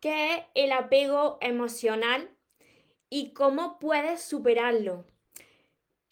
qué es el apego emocional y cómo puedes superarlo.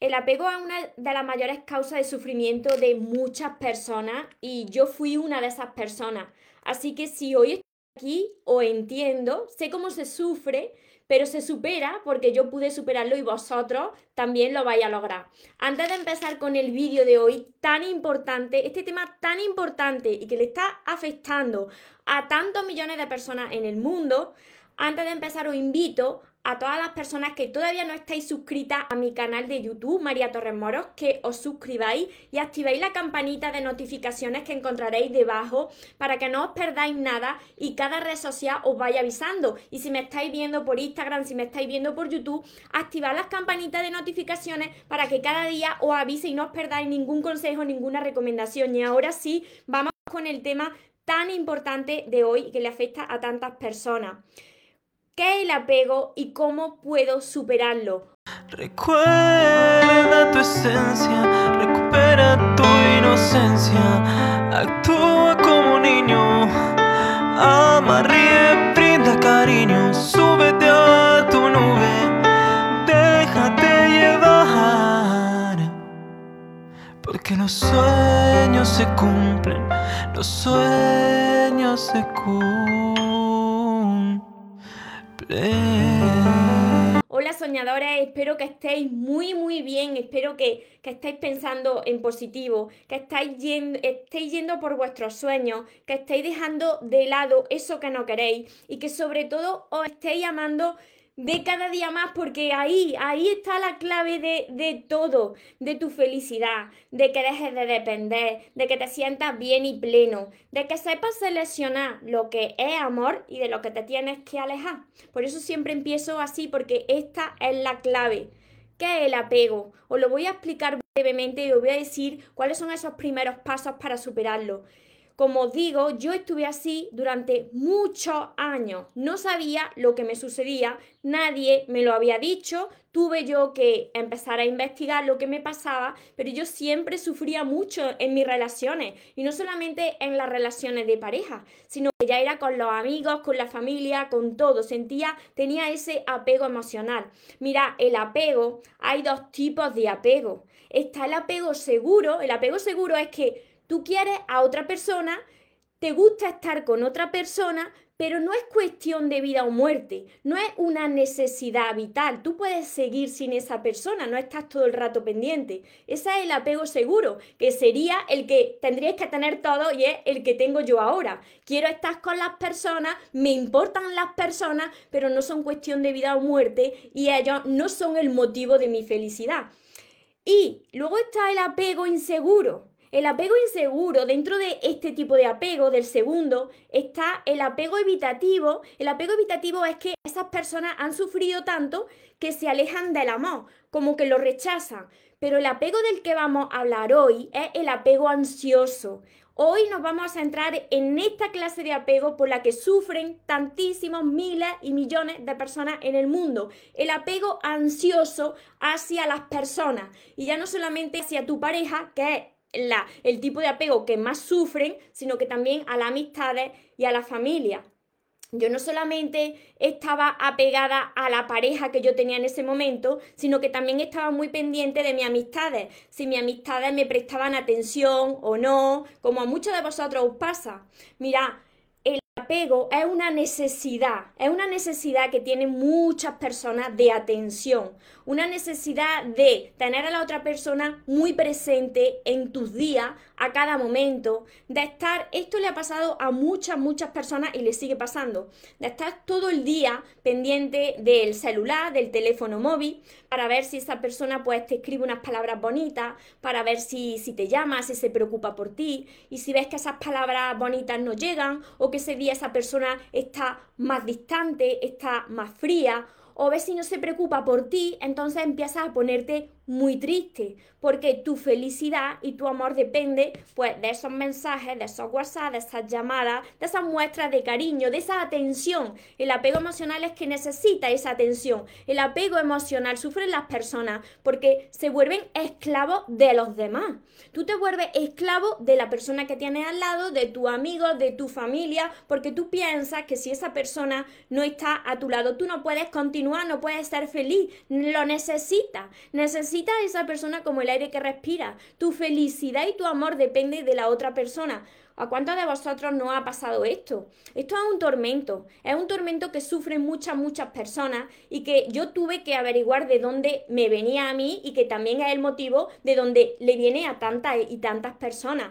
El apego es una de las mayores causas de sufrimiento de muchas personas y yo fui una de esas personas. Así que si hoy estoy aquí o entiendo, sé cómo se sufre, pero se supera porque yo pude superarlo y vosotros también lo vais a lograr. Antes de empezar con el vídeo de hoy, tan importante, este tema tan importante y que le está afectando a tantos millones de personas en el mundo, antes de empezar os invito a todas las personas que todavía no estáis suscritas a mi canal de YouTube, María Torres Moros, que os suscribáis y activéis la campanita de notificaciones que encontraréis debajo para que no os perdáis nada y cada red social os vaya avisando. Y si me estáis viendo por Instagram, si me estáis viendo por YouTube, activad las campanitas de notificaciones para que cada día os avise y no os perdáis ningún consejo, ninguna recomendación. Y ahora sí, vamos con el tema tan importante de hoy que le afecta a tantas personas. ¿Qué es el apego y cómo puedo superarlo? Recuerda tu esencia, recupera tu inocencia, actúa como niño, ama, ríe, brinda cariño, súbete a tu nube, déjate llevar, porque los sueños se cumplen, los sueños se cumplen. Hola soñadores, espero que estéis muy muy bien, espero que, que estéis pensando en positivo, que estáis yendo, estéis yendo por vuestros sueños, que estéis dejando de lado eso que no queréis y que sobre todo os estéis amando de cada día más, porque ahí, ahí está la clave de, de, todo, de tu felicidad, de que dejes de depender, de que te sientas bien y pleno, de que sepas seleccionar lo que es amor y de lo que te tienes que alejar. Por eso siempre empiezo así, porque esta es la clave. ¿Qué es el apego? Os lo voy a explicar brevemente y os voy a decir cuáles son esos primeros pasos para superarlo. Como os digo, yo estuve así durante muchos años. No sabía lo que me sucedía, nadie me lo había dicho, tuve yo que empezar a investigar lo que me pasaba, pero yo siempre sufría mucho en mis relaciones y no solamente en las relaciones de pareja, sino que ya era con los amigos, con la familia, con todo, sentía, tenía ese apego emocional. Mira, el apego, hay dos tipos de apego. Está el apego seguro, el apego seguro es que Tú quieres a otra persona, te gusta estar con otra persona, pero no es cuestión de vida o muerte, no es una necesidad vital. Tú puedes seguir sin esa persona, no estás todo el rato pendiente. Ese es el apego seguro, que sería el que tendrías que tener todo y es el que tengo yo ahora. Quiero estar con las personas, me importan las personas, pero no son cuestión de vida o muerte y ellos no son el motivo de mi felicidad. Y luego está el apego inseguro. El apego inseguro, dentro de este tipo de apego, del segundo, está el apego evitativo. El apego evitativo es que esas personas han sufrido tanto que se alejan del amor, como que lo rechazan. Pero el apego del que vamos a hablar hoy es el apego ansioso. Hoy nos vamos a centrar en esta clase de apego por la que sufren tantísimos miles y millones de personas en el mundo. El apego ansioso hacia las personas. Y ya no solamente hacia tu pareja, que es la, el tipo de apego que más sufren, sino que también a las amistades y a la familia. Yo no solamente estaba apegada a la pareja que yo tenía en ese momento, sino que también estaba muy pendiente de mis amistades, si mis amistades me prestaban atención o no, como a muchos de vosotros os pasa. Mira, apego es una necesidad, es una necesidad que tienen muchas personas de atención, una necesidad de tener a la otra persona muy presente en tus días, a cada momento, de estar, esto le ha pasado a muchas, muchas personas y le sigue pasando, de estar todo el día pendiente del celular, del teléfono móvil, para ver si esa persona pues te escribe unas palabras bonitas, para ver si, si te llama, si se preocupa por ti, y si ves que esas palabras bonitas no llegan o que ese día esa persona está más distante, está más fría, o ves si no se preocupa por ti, entonces empiezas a ponerte muy triste, porque tu felicidad y tu amor depende pues de esos mensajes, de esos WhatsApp, de esas llamadas, de esas muestras de cariño, de esa atención. El apego emocional es que necesita esa atención. El apego emocional sufren las personas porque se vuelven esclavos de los demás. Tú te vuelves esclavo de la persona que tienes al lado, de tu amigo, de tu familia, porque tú piensas que si esa persona no está a tu lado, tú no puedes continuar, no puedes ser feliz, lo necesitas. Necesitas a esa persona como el aire que respira. Tu felicidad y tu amor depende de la otra persona. ¿A cuántos de vosotros no ha pasado esto? Esto es un tormento, es un tormento que sufren muchas, muchas personas y que yo tuve que averiguar de dónde me venía a mí y que también es el motivo de dónde le viene a tantas y tantas personas.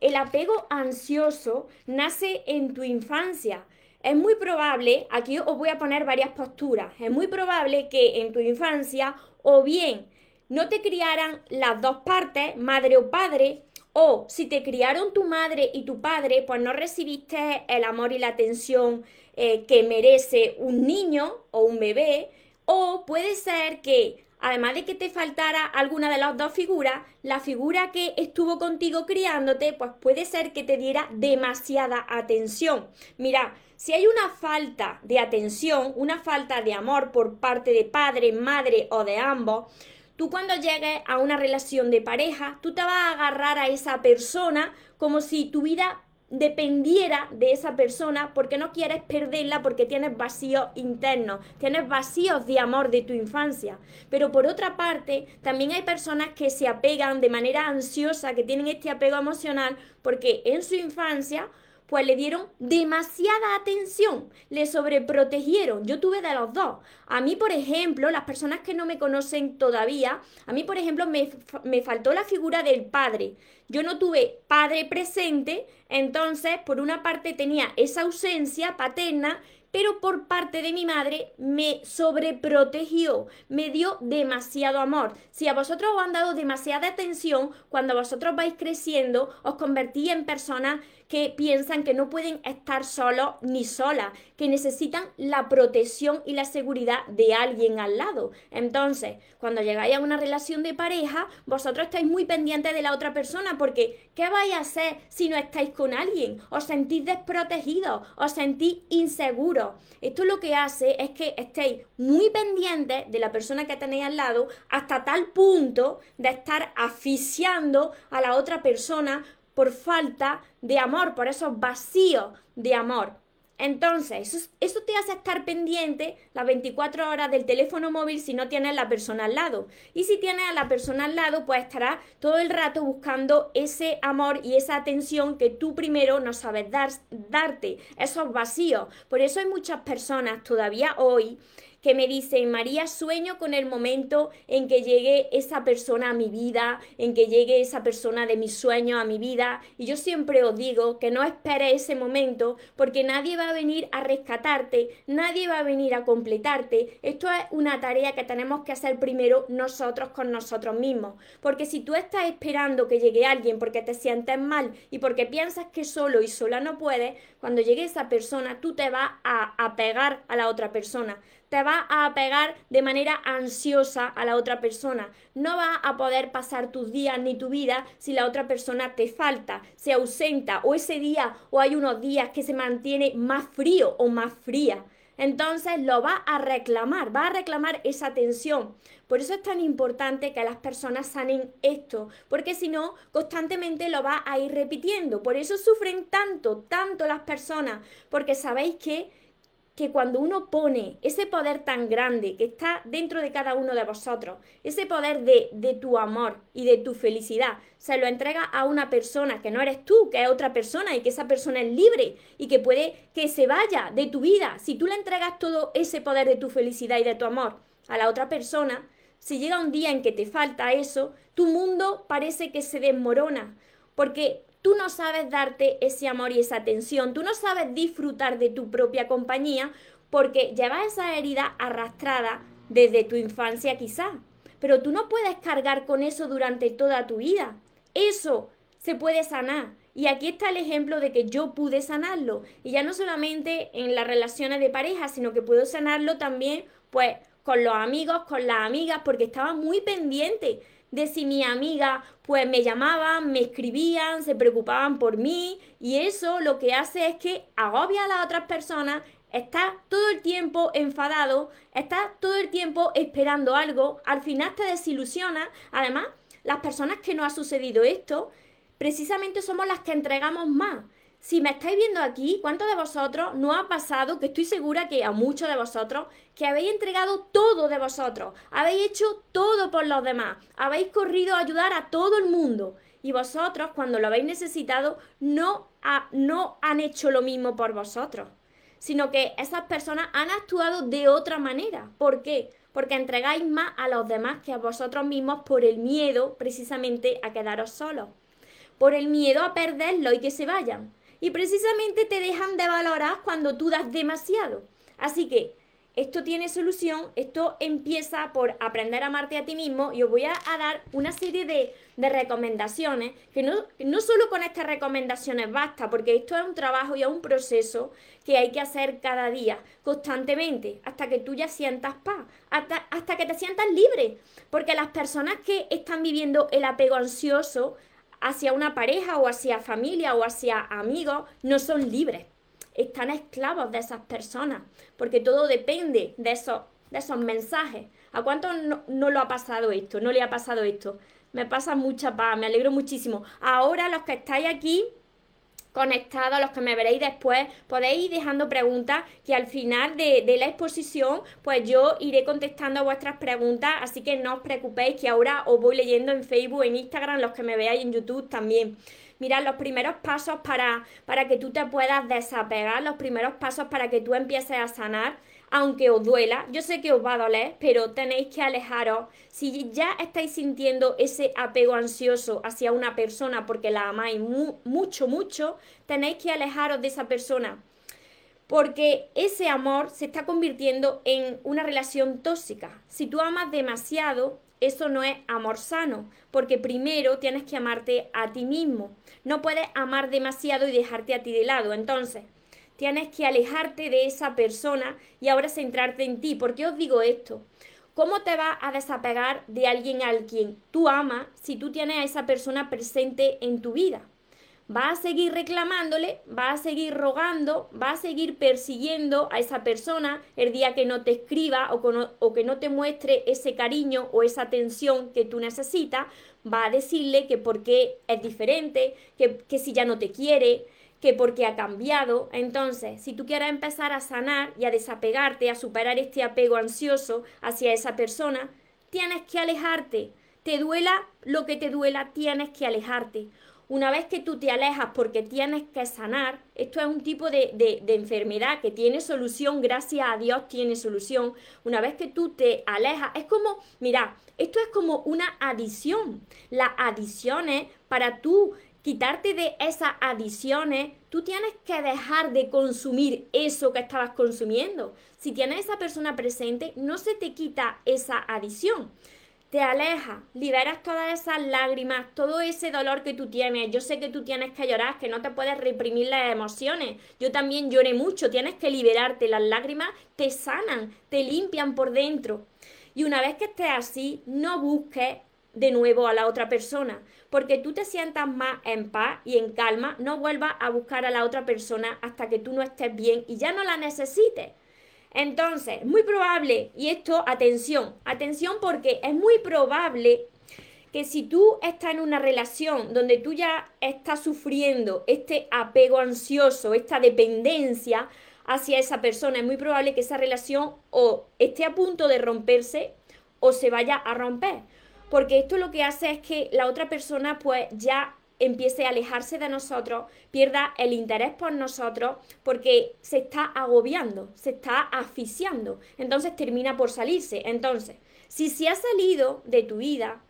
El apego ansioso nace en tu infancia. Es muy probable, aquí os voy a poner varias posturas, es muy probable que en tu infancia o bien no te criaran las dos partes, madre o padre, o si te criaron tu madre y tu padre, pues no recibiste el amor y la atención eh, que merece un niño o un bebé, o puede ser que además de que te faltara alguna de las dos figuras, la figura que estuvo contigo criándote, pues puede ser que te diera demasiada atención. Mira, si hay una falta de atención, una falta de amor por parte de padre, madre o de ambos, tú cuando llegues a una relación de pareja, tú te vas a agarrar a esa persona como si tu vida dependiera de esa persona porque no quieres perderla porque tienes vacíos internos, tienes vacíos de amor de tu infancia. Pero por otra parte, también hay personas que se apegan de manera ansiosa, que tienen este apego emocional porque en su infancia pues le dieron demasiada atención, le sobreprotegieron. Yo tuve de los dos. A mí, por ejemplo, las personas que no me conocen todavía, a mí, por ejemplo, me, me faltó la figura del padre. Yo no tuve padre presente, entonces, por una parte tenía esa ausencia paterna pero por parte de mi madre me sobreprotegió, me dio demasiado amor. Si a vosotros os han dado demasiada atención, cuando vosotros vais creciendo, os convertí en personas que piensan que no pueden estar solos ni solas, que necesitan la protección y la seguridad de alguien al lado. Entonces, cuando llegáis a una relación de pareja, vosotros estáis muy pendientes de la otra persona porque ¿qué vais a hacer si no estáis con alguien? Os sentís desprotegidos, os sentís inseguros. Esto lo que hace es que estéis muy pendientes de la persona que tenéis al lado hasta tal punto de estar asfixiando a la otra persona por falta de amor, por esos vacíos de amor. Entonces, eso, te hace estar pendiente las 24 horas del teléfono móvil si no tienes a la persona al lado. Y si tienes a la persona al lado, pues estarás todo el rato buscando ese amor y esa atención que tú primero no sabes dar, darte, esos vacíos. Por eso hay muchas personas todavía hoy que me dicen, María, sueño con el momento en que llegue esa persona a mi vida, en que llegue esa persona de mis sueños a mi vida. Y yo siempre os digo que no espere ese momento porque nadie va a venir a rescatarte, nadie va a venir a completarte. Esto es una tarea que tenemos que hacer primero nosotros con nosotros mismos. Porque si tú estás esperando que llegue alguien porque te sientes mal y porque piensas que solo y sola no puedes, cuando llegue esa persona tú te vas a, a pegar a la otra persona te va a pegar de manera ansiosa a la otra persona. No vas a poder pasar tus días ni tu vida si la otra persona te falta, se ausenta o ese día o hay unos días que se mantiene más frío o más fría. Entonces lo va a reclamar, va a reclamar esa atención. Por eso es tan importante que las personas sanen esto, porque si no, constantemente lo va a ir repitiendo. Por eso sufren tanto, tanto las personas, porque sabéis que que cuando uno pone ese poder tan grande que está dentro de cada uno de vosotros, ese poder de, de, tu amor y de tu felicidad, se lo entrega a una persona que no eres tú, que es otra persona y que esa persona es libre y que puede que se vaya de tu vida. Si tú le entregas todo ese poder de tu felicidad y de tu amor a la otra persona, si llega un día en que te falta eso, tu mundo parece que se desmorona, porque tú no sabes darte ese amor y esa atención, tú no sabes disfrutar de tu propia compañía porque llevas esa herida arrastrada desde tu infancia quizá. Pero tú no puedes cargar con eso durante toda tu vida. Eso se puede sanar. Y aquí está el ejemplo de que yo pude sanarlo. Y ya no solamente en las relaciones de pareja, sino que puedo sanarlo también, pues, con los amigos, con las amigas, porque estaba muy pendiente de si mi amiga pues me llamaban, me escribían, se preocupaban por mí y eso lo que hace es que agobia a las otras personas, está todo el tiempo enfadado, está todo el tiempo esperando algo, al final te desilusiona, además las personas que no ha sucedido esto, precisamente somos las que entregamos más. Si me estáis viendo aquí, ¿cuántos de vosotros no ha pasado, que estoy segura que a muchos de vosotros, que habéis entregado todo de vosotros, habéis hecho todo por los demás, habéis corrido a ayudar a todo el mundo. Y vosotros cuando lo habéis necesitado no, no han hecho lo mismo por vosotros, sino que esas personas han actuado de otra manera. ¿Por qué? Porque entregáis más a los demás que a vosotros mismos por el miedo precisamente a quedaros solos, por el miedo a perderlo y que se vayan y precisamente te dejan de valorar cuando tú das demasiado. Así que esto tiene solución, esto empieza por aprender a amarte a ti mismo y os voy a, dar una serie de, recomendaciones, que no, no, solo con estas recomendaciones basta, porque esto es un trabajo y es un proceso que hay que hacer cada día, constantemente, hasta que tú ya sientas paz, hasta, hasta que te sientas libre, porque las personas que están viviendo el apego ansioso, hacia una pareja o hacia familia o hacia amigos no son libres. Están esclavos de esas personas, porque todo depende de esos, de esos mensajes. ¿A cuánto no, no lo ha pasado esto? ¿No le ha pasado esto? Me pasa mucha paz, me alegro muchísimo. Ahora los que estáis aquí, conectados, los que me veréis después, podéis ir dejando preguntas que al final de, la exposición, pues yo iré contestando vuestras preguntas, así que no os preocupéis que ahora os voy leyendo en Facebook, en Instagram, los que me veáis en YouTube también. Mirad, los primeros pasos para, para que tú te puedas desapegar, los primeros pasos para que tú empieces a sanar, aunque os duela, yo sé que os va a doler, pero tenéis que alejaros. Si ya estáis sintiendo ese apego ansioso hacia una persona porque la amáis mucho, mucho, tenéis que alejaros de esa persona. Porque ese amor se está convirtiendo en una relación tóxica. Si tú amas demasiado, eso no es amor sano, porque primero tienes que amarte a ti mismo. No puedes amar demasiado y dejarte a ti de lado. Entonces, tienes que alejarte de esa persona y ahora centrarte en ti. ¿Por qué os digo esto? ¿Cómo te vas a desapegar de alguien al quien tú amas si tú tienes a esa persona presente en tu vida? Vas a seguir reclamándole, vas a seguir rogando, vas a seguir persiguiendo a esa persona el día que no te escriba o, que no te muestre ese cariño o esa atención que tú necesitas, va a decirle que por qué es diferente, que, que si ya no te quiere, que porque ha cambiado. Entonces, si tú quieres empezar a sanar y a desapegarte, a superar este apego ansioso hacia esa persona, tienes que alejarte. Te duela lo que te duela, tienes que alejarte. Una vez que tú te alejas porque tienes que sanar, esto es un tipo de, de, enfermedad que tiene solución, gracias a Dios tiene solución. Una vez que tú te alejas, es como, mira, esto es como una adición. Las adiciones para tú quitarte de esas adiciones, tú tienes que dejar de consumir eso que estabas consumiendo. Si tienes esa persona presente, no se te quita esa adición. Te aleja, liberas todas esas lágrimas, todo ese dolor que tú tienes. Yo sé que tú tienes que llorar, que no te puedes reprimir las emociones. Yo también lloré mucho, tienes que liberarte. Las lágrimas te sanan, te limpian por dentro. Y una vez que estés así, no busques de nuevo a la otra persona porque tú te sientas más en paz y en calma, no vuelvas a buscar a la otra persona hasta que tú no estés bien y ya no la necesites. Entonces, muy probable, y esto, atención, atención porque es muy probable que si tú estás en una relación donde tú ya estás sufriendo este apego ansioso, esta dependencia hacia esa persona, es muy probable que esa relación o esté a punto de romperse o se vaya a romper porque esto lo que hace es que la otra persona pues ya empiece a alejarse de nosotros, pierda el interés por nosotros porque se está agobiando, se está asfixiando, entonces termina por salirse. Entonces, si se ha salido de tu vida,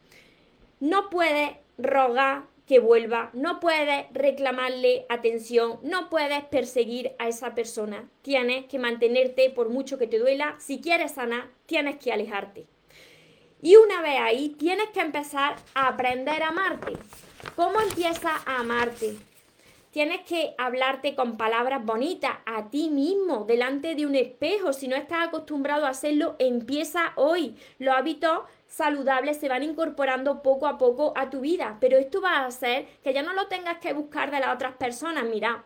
no puedes rogar que vuelva, no puedes reclamarle atención, no puedes perseguir a esa persona. Tienes que mantenerte por mucho que te duela. Si quieres sanar, tienes que alejarte. Y una vez ahí, tienes que empezar a aprender a amarte. ¿Cómo empiezas a amarte? Tienes que hablarte con palabras bonitas a ti mismo, delante de un espejo. Si no estás acostumbrado a hacerlo, empieza hoy. Los hábitos saludables se van incorporando poco a poco a tu vida, pero esto va a hacer que ya no lo tengas que buscar de las otras personas. Mira,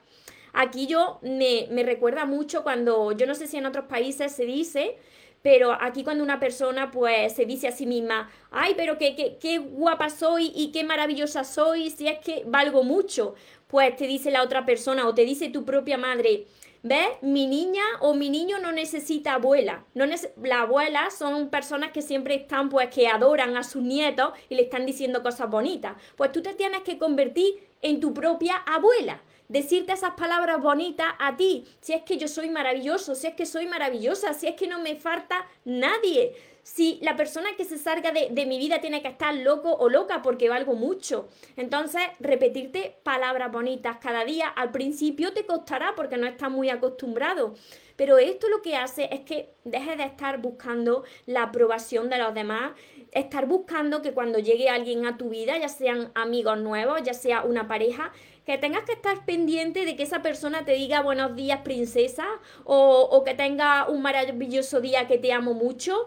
aquí yo me, me recuerda mucho cuando, yo no sé si en otros países se dice, pero aquí cuando una persona pues se dice a sí misma, ay, pero qué, qué, qué guapa soy y qué maravillosa soy, si es que valgo mucho, pues te dice la otra persona o te dice tu propia madre, ¿Ves? Mi niña o mi niño no necesita abuela. No las abuelas son personas que siempre están, pues, que adoran a sus nietos y le están diciendo cosas bonitas. Pues tú te tienes que convertir en tu propia abuela. Decirte esas palabras bonitas a ti. Si es que yo soy maravilloso, si es que soy maravillosa, si es que no me falta nadie si la persona que se salga de, mi vida tiene que estar loco o loca porque valgo mucho. Entonces, repetirte palabras bonitas cada día al principio te costará porque no estás muy acostumbrado. Pero esto lo que hace es que dejes de estar buscando la aprobación de los demás, estar buscando que cuando llegue alguien a tu vida, ya sean amigos nuevos, ya sea una pareja, que tengas que estar pendiente de que esa persona te diga buenos días princesa o, o que tenga un maravilloso día que te amo mucho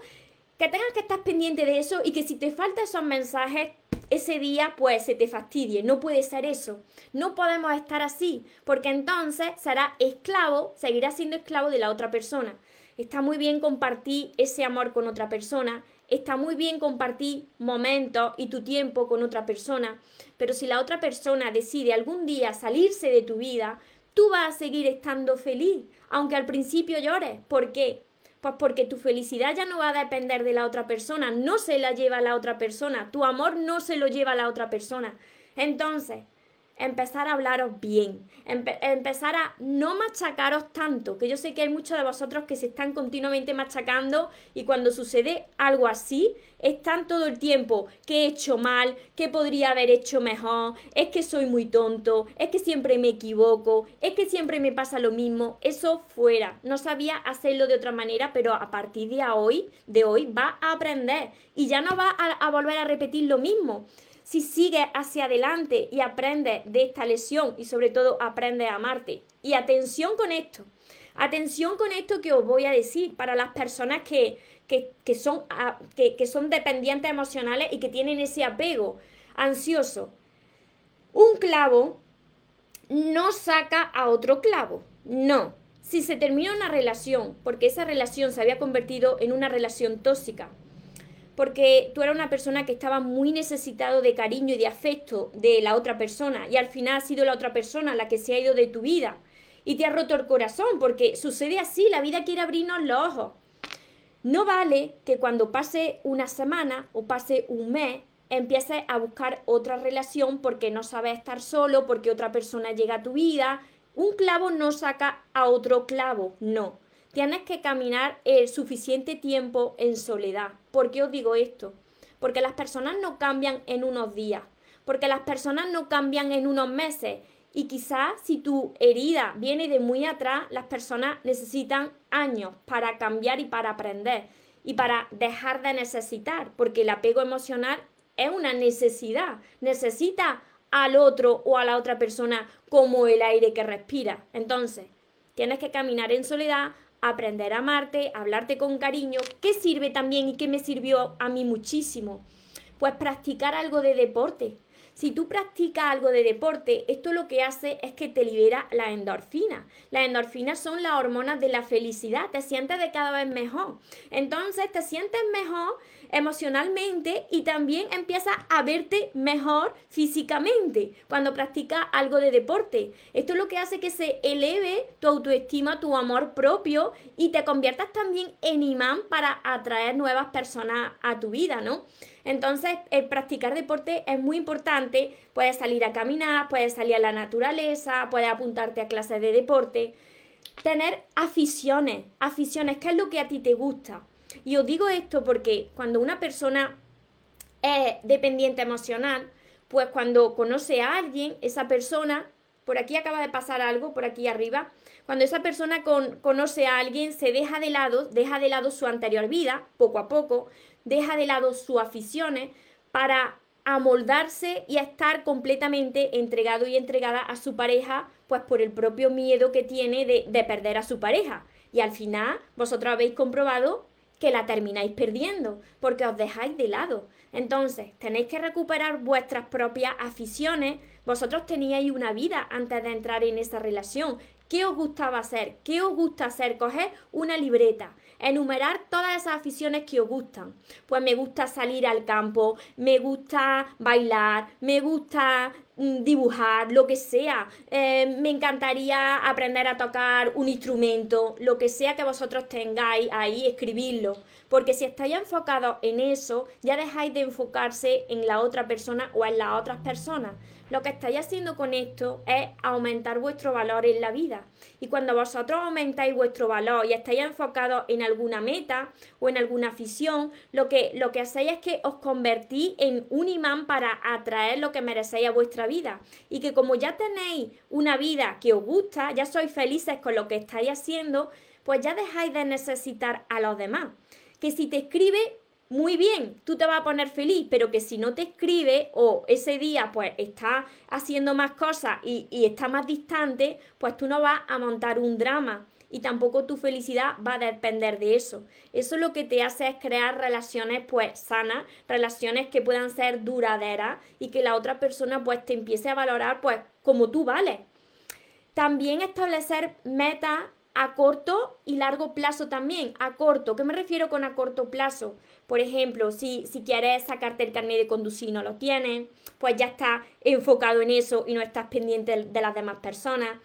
que tengas que estar pendiente de eso y que si te faltan esos mensajes ese día, pues se te fastidie. No puede ser eso. No podemos estar así, porque entonces será esclavo, seguirá siendo esclavo de la otra persona. Está muy bien compartir ese amor con otra persona, está muy bien compartir momentos y tu tiempo con otra persona, pero si la otra persona decide algún día salirse de tu vida, tú vas a seguir estando feliz, aunque al principio llores. ¿Por qué? Pues porque tu felicidad ya no va a depender de la otra persona, no se la lleva la otra persona, tu amor no se lo lleva la otra persona. Entonces, empezar a hablaros bien, empezar a no machacaros tanto, que yo sé que hay muchos de vosotros que se están continuamente machacando y cuando sucede algo así, están todo el tiempo, que he hecho mal, que podría haber hecho mejor, es que soy muy tonto, es que siempre me equivoco, es que siempre me pasa lo mismo, eso fuera, no sabía hacerlo de otra manera, pero a partir de hoy, de hoy va a aprender y ya no va a, a volver a repetir lo mismo si sigues hacia adelante y aprendes de esta lesión y sobre todo aprendes a amarte. Y atención con esto, atención con esto que os voy a decir para las personas que, son, ah, que, que son dependientes emocionales y que tienen ese apego ansioso. Un clavo no saca a otro clavo, no. Si se termina una relación porque esa relación se había convertido en una relación tóxica, porque tú eras una persona que estaba muy necesitado de cariño y de afecto de la otra persona y al final ha sido la otra persona la que se ha ido de tu vida y te ha roto el corazón porque sucede así, la vida quiere abrirnos los ojos. No vale que cuando pase una semana o pase un mes empieces a buscar otra relación porque no sabes estar solo, porque otra persona llega a tu vida. Un clavo no saca a otro clavo, no tienes que caminar el suficiente tiempo en soledad. ¿Por qué os digo esto? Porque las personas no cambian en unos días, porque las personas no cambian en unos meses. Y quizás si tu herida viene de muy atrás, las personas necesitan años para cambiar y para aprender y para dejar de necesitar, porque el apego emocional es una necesidad. Necesita al otro o a la otra persona como el aire que respira. Entonces, tienes que caminar en soledad, aprender a amarte, hablarte con cariño, ¿qué sirve también y qué me sirvió a mí muchísimo? Pues practicar algo de deporte. Si tú practicas algo de deporte, esto lo que hace es que te libera la endorfina. Las endorfinas son las hormonas de la felicidad, te sientes de cada vez mejor. Entonces te sientes mejor emocionalmente y también empiezas a verte mejor físicamente cuando practicas algo de deporte. Esto es lo que hace que se eleve tu autoestima, tu amor propio y te conviertas también en imán para atraer nuevas personas a tu vida, ¿no? Entonces, el practicar deporte es muy importante. Puedes salir a caminar, puedes salir a la naturaleza, puedes apuntarte a clases de deporte. Tener aficiones, aficiones, ¿qué es lo que a ti te gusta? Y os digo esto porque cuando una persona es dependiente emocional, pues cuando conoce a alguien, esa persona, por aquí acaba de pasar algo, por aquí arriba, cuando esa persona conoce a alguien, se deja de lado, deja de lado su anterior vida, poco a poco, deja de lado sus aficiones para a moldarse y estar completamente entregado y entregada a su pareja, pues por el propio miedo que tiene de, de perder a su pareja. Y al final vosotros habéis comprobado que la termináis perdiendo, porque os dejáis de lado. Entonces, tenéis que recuperar vuestras propias aficiones. Vosotros teníais una vida antes de entrar en esa relación. ¿Qué os gustaba hacer? ¿Qué os gusta hacer? Coger una libreta, enumerar todas esas aficiones que os gustan. Pues me gusta salir al campo, me gusta bailar, me gusta dibujar, lo que sea. Eh, me encantaría aprender a tocar un instrumento, lo que sea que vosotros tengáis ahí, escribirlo. Porque si estáis enfocados en eso, ya dejáis de enfocarse en la otra persona o en las otras personas. Lo que estáis haciendo con esto es aumentar vuestro valor en la vida. Y cuando vosotros aumentáis vuestro valor y estáis enfocados en alguna meta o en alguna afición, lo que, lo que hacéis es que os convertís en un imán para atraer lo que merecéis a vuestra vida. Y que como ya tenéis una vida que os gusta, ya sois felices con lo que estáis haciendo, pues ya dejáis de necesitar a los demás. Que si te escribe muy bien, tú te vas a poner feliz, pero que si no te escribe o ese día pues está haciendo más cosas y, está más distante, pues tú no vas a montar un drama y tampoco tu felicidad va a depender de eso. Eso lo que te hace es crear relaciones pues sanas, relaciones que puedan ser duraderas y que la otra persona pues te empiece a valorar pues como tú vales. También establecer metas a corto y largo plazo también. A corto, ¿qué me refiero con a corto plazo? Por ejemplo, si, si quieres sacarte el carnet de conducir y no lo tienes, pues ya estás enfocado en eso y no estás pendiente de las demás personas.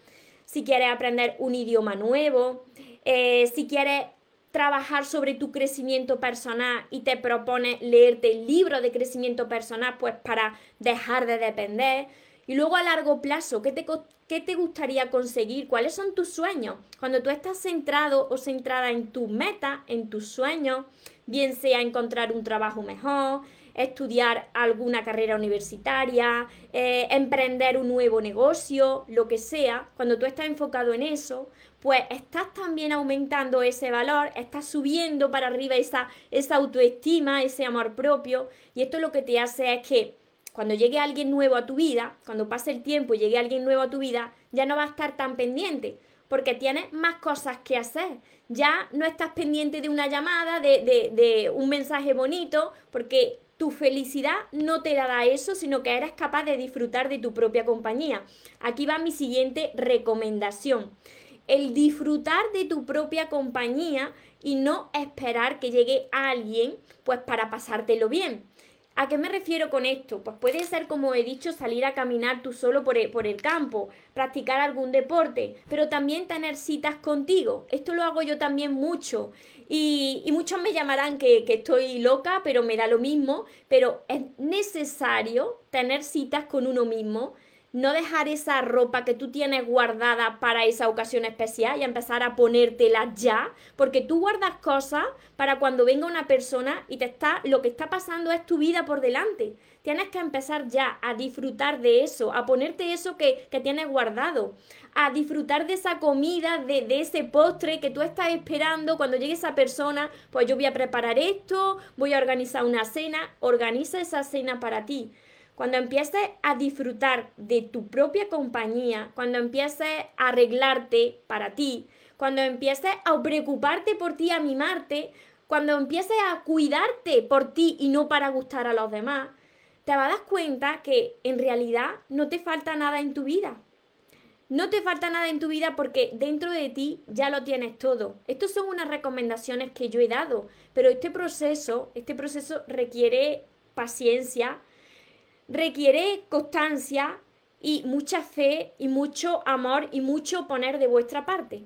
Si quieres aprender un idioma nuevo, eh, si quieres trabajar sobre tu crecimiento personal y te propones leerte el libro de crecimiento personal, pues para dejar de depender. Y luego a largo plazo, ¿qué te, ¿qué te gustaría conseguir? ¿Cuáles son tus sueños? Cuando tú estás centrado o centrada en tus metas, en tus sueños, bien sea encontrar un trabajo mejor, estudiar alguna carrera universitaria, eh, emprender un nuevo negocio, lo que sea, cuando tú estás enfocado en eso, pues estás también aumentando ese valor, estás subiendo para arriba esa, esa autoestima, ese amor propio, y esto lo que te hace es que cuando llegue alguien nuevo a tu vida, cuando pase el tiempo y llegue alguien nuevo a tu vida, ya no va a estar tan pendiente, porque tienes más cosas que hacer. Ya no estás pendiente de una llamada, de, de un mensaje bonito, porque tu felicidad no te la da eso, sino que eres capaz de disfrutar de tu propia compañía. Aquí va mi siguiente recomendación. El disfrutar de tu propia compañía y no esperar que llegue alguien pues para pasártelo bien. ¿A qué me refiero con esto? Pues puede ser, como he dicho, salir a caminar tú solo por el, campo, practicar algún deporte, pero también tener citas contigo. Esto lo hago yo también mucho. Y, muchos me llamarán que, que estoy loca, pero me da lo mismo. Pero es necesario tener citas con uno mismo no dejar esa ropa que tú tienes guardada para esa ocasión especial y empezar a ponértela ya, porque tú guardas cosas para cuando venga una persona y te está lo que está pasando es tu vida por delante. Tienes que empezar ya a disfrutar de eso, a ponerte eso que, tienes guardado, a disfrutar de esa comida, de, de ese postre que tú estás esperando. Cuando llegue esa persona, pues yo voy a preparar esto, voy a organizar una cena, organiza esa cena para ti. Cuando empieces a disfrutar de tu propia compañía, cuando empieces a arreglarte para ti, cuando empieces a preocuparte por ti, a mimarte, cuando empieces a cuidarte por ti y no para gustar a los demás, te vas a dar cuenta que en realidad no te falta nada en tu vida. No te falta nada en tu vida porque dentro de ti ya lo tienes todo. Estas son unas recomendaciones que yo he dado, pero este proceso, este proceso requiere paciencia, requiere constancia y mucha fe y mucho amor y mucho poner de vuestra parte.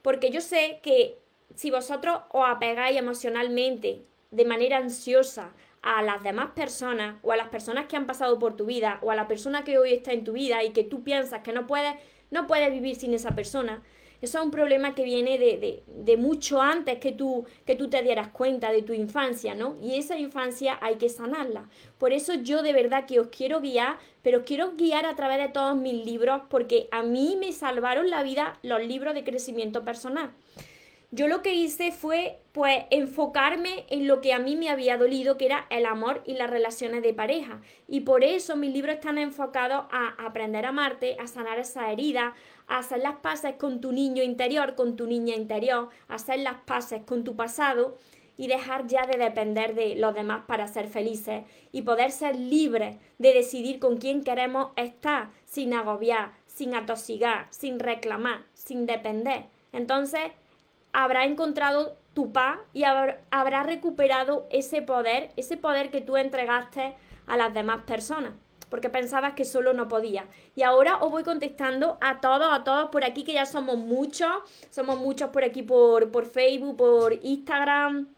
Porque yo sé que si vosotros os apegáis emocionalmente de manera ansiosa a las demás personas o a las personas que han pasado por tu vida o a la persona que hoy está en tu vida y que tú piensas que no puedes, no puedes vivir sin esa persona, eso es un problema que viene de, mucho antes que tú, que tú te dieras cuenta de tu infancia, ¿no? Y esa infancia hay que sanarla. Por eso yo de verdad que os quiero guiar, pero os quiero guiar a través de todos mis libros, porque a mí me salvaron la vida los libros de crecimiento personal. Yo lo que hice fue pues enfocarme en lo que a mí me había dolido, que era el amor y las relaciones de pareja. Y por eso mis libros están enfocados a aprender a amarte, a sanar esa herida, a hacer las paces con tu niño interior, con tu niña interior, a hacer las paces con tu pasado y dejar ya de depender de los demás para ser felices y poder ser libres de decidir con quién queremos estar sin agobiar, sin atosigar, sin reclamar, sin depender. Entonces, habrá encontrado tu paz y habrá recuperado ese poder, ese poder que tú entregaste a las demás personas, porque pensabas que solo no podía. Y ahora os voy contestando a todos, a todos por aquí, que ya somos muchos, somos muchos por aquí por, por Facebook, por Instagram.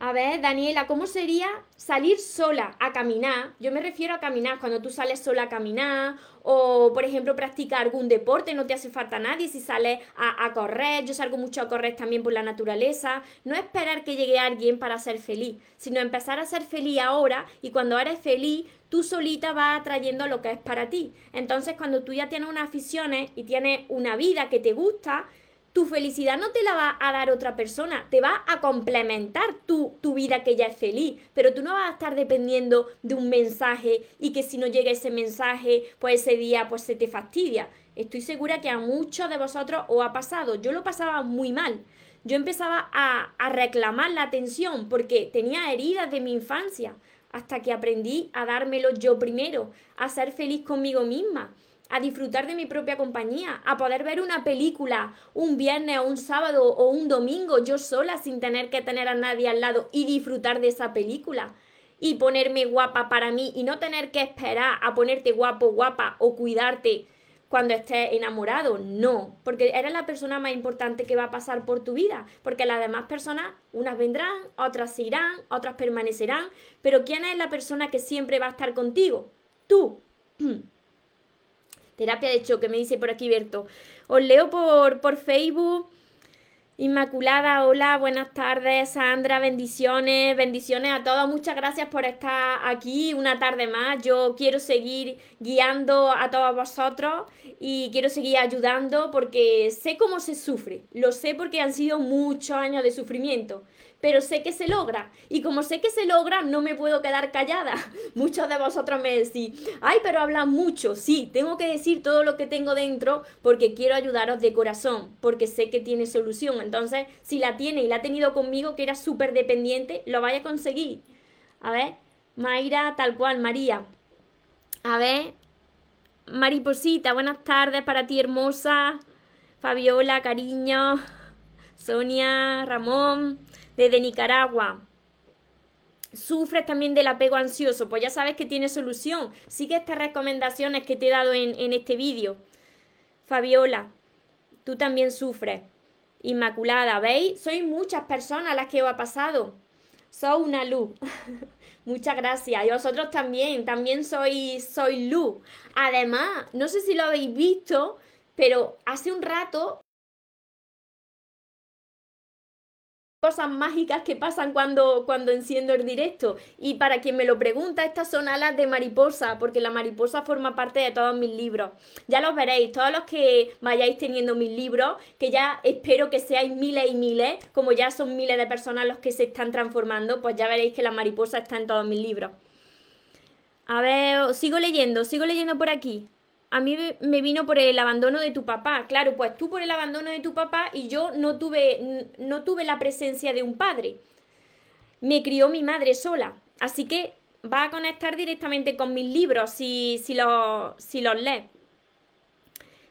A ver, Daniela, ¿cómo sería salir sola a caminar? Yo me refiero a caminar cuando tú sales sola a caminar o, por ejemplo, practicar algún deporte, no te hace falta nadie si sales a, correr. Yo salgo mucho a correr también por la naturaleza. No esperar que llegue alguien para ser feliz, sino empezar a ser feliz ahora y cuando eres feliz, tú solita vas atrayendo lo que es para ti. Entonces, cuando tú ya tienes unas aficiones y tienes una vida que te gusta, tu felicidad no te la va a dar otra persona, te va a complementar tu, tu, vida que ya es feliz, pero tú no vas a estar dependiendo de un mensaje y que si no llega ese mensaje, pues ese día pues se te fastidia. Estoy segura que a muchos de vosotros os ha pasado, yo lo pasaba muy mal. Yo empezaba a, a reclamar la atención porque tenía heridas de mi infancia, hasta que aprendí a dármelo yo primero, a ser feliz conmigo misma a disfrutar de mi propia compañía, a poder ver una película un viernes o un sábado o un domingo yo sola sin tener que tener a nadie al lado y disfrutar de esa película y ponerme guapa para mí y no tener que esperar a ponerte guapo, guapa o cuidarte cuando estés enamorado. No, porque eres la persona más importante que va a pasar por tu vida, porque las demás personas, unas vendrán, otras se irán, otras permanecerán, pero ¿quién es la persona que siempre va a estar contigo? Tú. Terapia de choque, me dice por aquí Berto. Os leo por, por Facebook. Inmaculada, hola, buenas tardes, Sandra, bendiciones, bendiciones a todos, muchas gracias por estar aquí una tarde más. Yo quiero seguir guiando a todos vosotros y quiero seguir ayudando porque sé cómo se sufre, lo sé porque han sido muchos años de sufrimiento pero sé que se logra. Y como sé que se logra, no me puedo quedar callada. Muchos de vosotros me decís, ay, pero hablan mucho. Sí, tengo que decir todo lo que tengo dentro porque quiero ayudaros de corazón, porque sé que tiene solución. Entonces, si la tiene y la ha tenido conmigo, que era súper dependiente, lo vaya a conseguir. A ver, Mayra, tal cual, María. A ver, Mariposita, buenas tardes para ti, hermosa. Fabiola, cariño. Sonia, Ramón desde Nicaragua. Sufres también del apego ansioso, pues ya sabes que tiene solución. Sigue estas recomendaciones que te he dado en, este vídeo. Fabiola, tú también sufres. Inmaculada, ¿veis? Soy muchas personas las que os ha pasado. Soy una luz. Muchas gracias. Y vosotros también, también soy, soy luz. Además, no sé si lo habéis visto, pero hace un rato cosas mágicas que pasan cuando, cuando enciendo el directo. Y para quien me lo pregunta, estas son alas de mariposa, porque la mariposa forma parte de todos mis libros. Ya los veréis, todos los que vayáis teniendo mis libros, que ya espero que seáis miles y miles, como ya son miles de personas los que se están transformando, pues ya veréis que la mariposa está en todos mis libros. A ver, sigo leyendo, sigo leyendo por aquí a mí me vino por el abandono de tu papá. Claro, pues tú por el abandono de tu papá y yo no tuve, no tuve la presencia de un padre. Me crió mi madre sola. Así que va a conectar directamente con mis libros si, si, si los lees.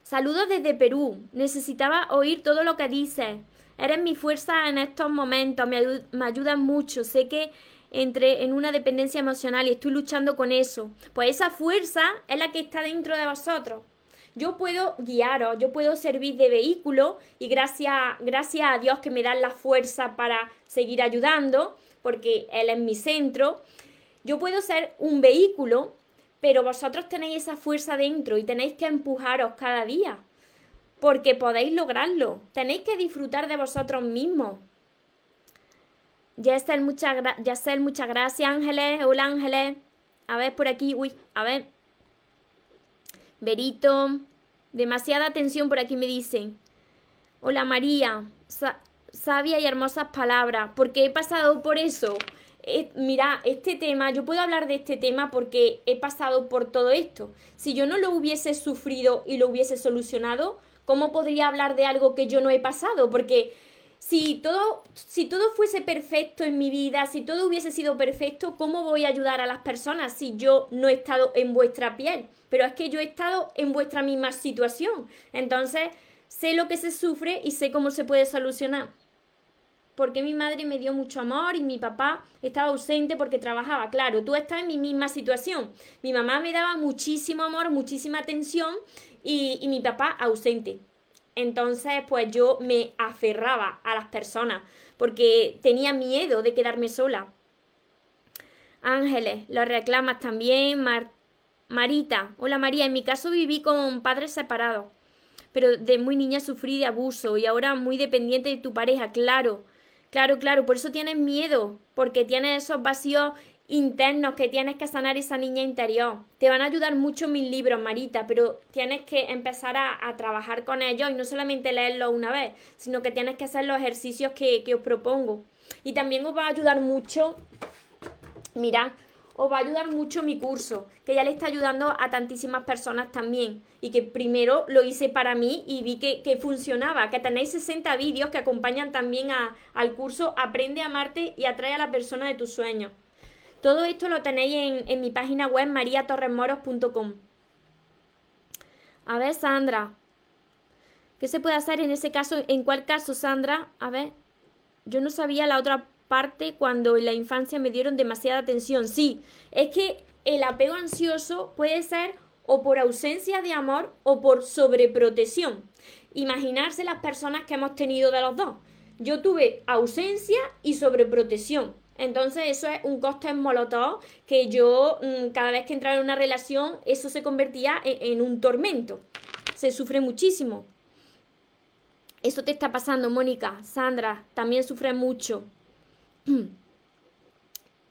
Saludos desde Perú. Necesitaba oír todo lo que dices. Eres mi fuerza en estos momentos. Me, me ayudas mucho. Sé que entre en una dependencia emocional y estoy luchando con eso. Pues esa fuerza es la que está dentro de vosotros. Yo puedo guiaros, yo puedo servir de vehículo y gracias, gracias a Dios que me da la fuerza para seguir ayudando, porque Él es mi centro. Yo puedo ser un vehículo, pero vosotros tenéis esa fuerza dentro y tenéis que empujaros cada día, porque podéis lograrlo. Tenéis que disfrutar de vosotros mismos. Yacel, muchas, Yacel, muchas gracias, Ángeles. Hola, Ángeles. A ver, por aquí. Uy, a ver. Berito. Demasiada atención por aquí me dicen. Hola, María. sabias y hermosas palabras, porque he pasado por eso. Eh, mira, este tema, yo puedo hablar de este tema porque he pasado por todo esto. Si yo no lo hubiese sufrido y lo hubiese solucionado, ¿cómo podría hablar de algo que yo no he pasado? Porque si todo, si todo fuese perfecto en mi vida, si todo hubiese sido perfecto, ¿cómo voy a ayudar a las personas si yo no he estado en vuestra piel? Pero es que yo he estado en vuestra misma situación. Entonces, sé lo que se sufre y sé cómo se puede solucionar. Porque mi madre me dio mucho amor y mi papá estaba ausente porque trabajaba. Claro, tú estás en mi misma situación. Mi mamá me daba muchísimo amor, muchísima atención y, y mi papá ausente. Entonces, pues yo me aferraba a las personas porque tenía miedo de quedarme sola. Ángeles, lo reclamas también. Marita, hola María, en mi caso viví con padres separados, pero de muy niña sufrí de abuso y ahora muy dependiente de tu pareja, claro. Claro, claro, por eso tienes miedo, porque tienes esos vacíos internos que tienes que sanar esa niña interior. Te van a ayudar mucho mis libros, Marita, pero tienes que empezar a, trabajar con ellos y no solamente leerlos una vez, sino que tienes que hacer los ejercicios que, os propongo. Y también os va a ayudar mucho, mirad, os va a ayudar mucho mi curso, que ya le está ayudando a tantísimas personas también. Y que primero lo hice para mí y vi que, que funcionaba, que tenéis 60 vídeos que acompañan también a, al curso Aprende a amarte y atrae a la persona de tus sueños. Todo esto lo tenéis en, mi página web mariatorremoros.com. A ver, Sandra. ¿Qué se puede hacer en ese caso? ¿En cuál caso, Sandra? A ver, yo no sabía la otra parte cuando en la infancia me dieron demasiada atención. Sí, es que el apego ansioso puede ser o por ausencia de amor o por sobreprotección. Imaginarse las personas que hemos tenido de los dos. Yo tuve ausencia y sobreprotección. Entonces eso es un coste en molotov que yo mm, cada vez que entraba en una relación eso se convertía en, en un tormento. Se sufre muchísimo. Eso te está pasando, Mónica. Sandra también sufre mucho.